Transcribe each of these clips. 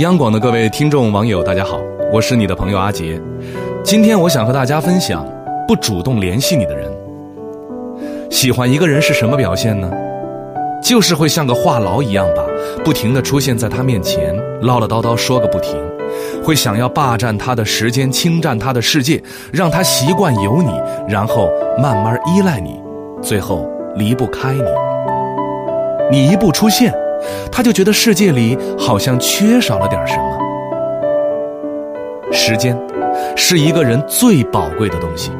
央广的各位听众网友，大家好，我是你的朋友阿杰。今天我想和大家分享，不主动联系你的人，喜欢一个人是什么表现呢？就是会像个话痨一样吧，不停的出现在他面前，唠唠叨叨说个不停，会想要霸占他的时间，侵占他的世界，让他习惯有你，然后慢慢依赖你，最后离不开你。你一不出现，他就觉得世界里好像缺少了点什么。时间，是一个人最宝贵的东西。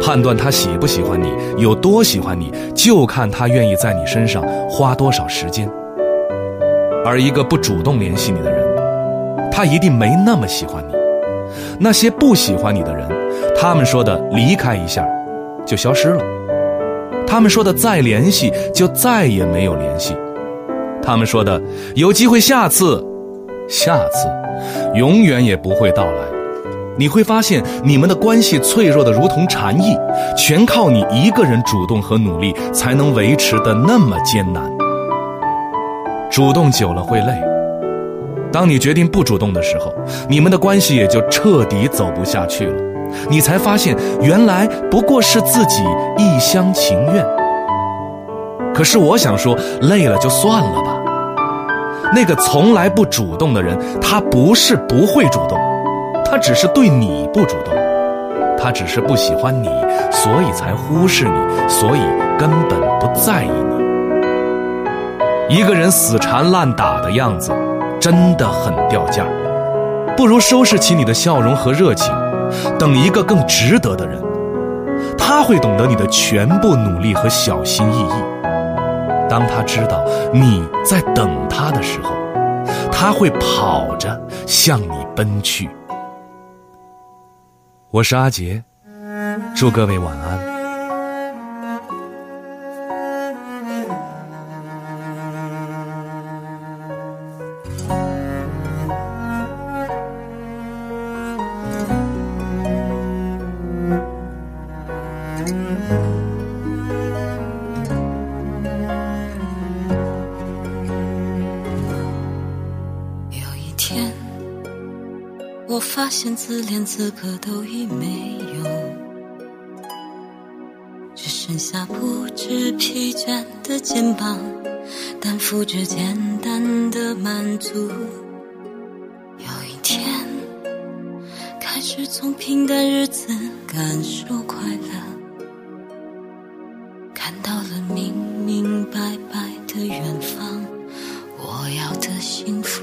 判断他喜不喜欢你，有多喜欢你，就看他愿意在你身上花多少时间。而一个不主动联系你的人，他一定没那么喜欢你。那些不喜欢你的人，他们说的离开一下，就消失了；他们说的再联系，就再也没有联系；他们说的有机会下次，下次，永远也不会到来。你会发现，你们的关系脆弱的如同蝉翼，全靠你一个人主动和努力才能维持的那么艰难。主动久了会累，当你决定不主动的时候，你们的关系也就彻底走不下去了。你才发现，原来不过是自己一厢情愿。可是我想说，累了就算了吧。那个从来不主动的人，他不是不会主动。他只是对你不主动，他只是不喜欢你，所以才忽视你，所以根本不在意你。一个人死缠烂打的样子，真的很掉价不如收拾起你的笑容和热情，等一个更值得的人。他会懂得你的全部努力和小心翼翼。当他知道你在等他的时候，他会跑着向你奔去。我是阿杰，祝各位晚安。我发现自怜资格都已没有，只剩下不知疲倦的肩膀，担负着简单的满足。有一天，开始从平淡日子感受快乐，看到了明明白白的远方，我要的幸福。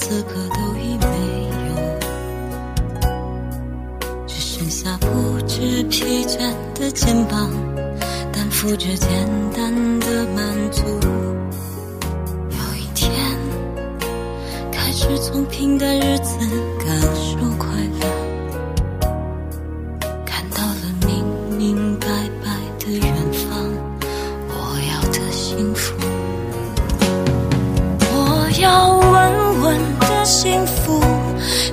此刻都已没有，只剩下不知疲倦的肩膀，担负着简单的满足。有一天，开始从平淡日子感受快乐，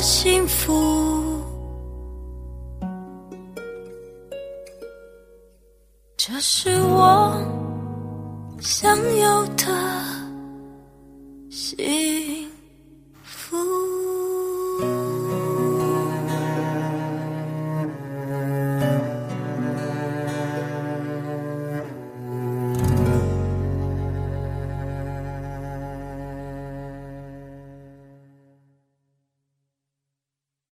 幸福这是我想要的幸福。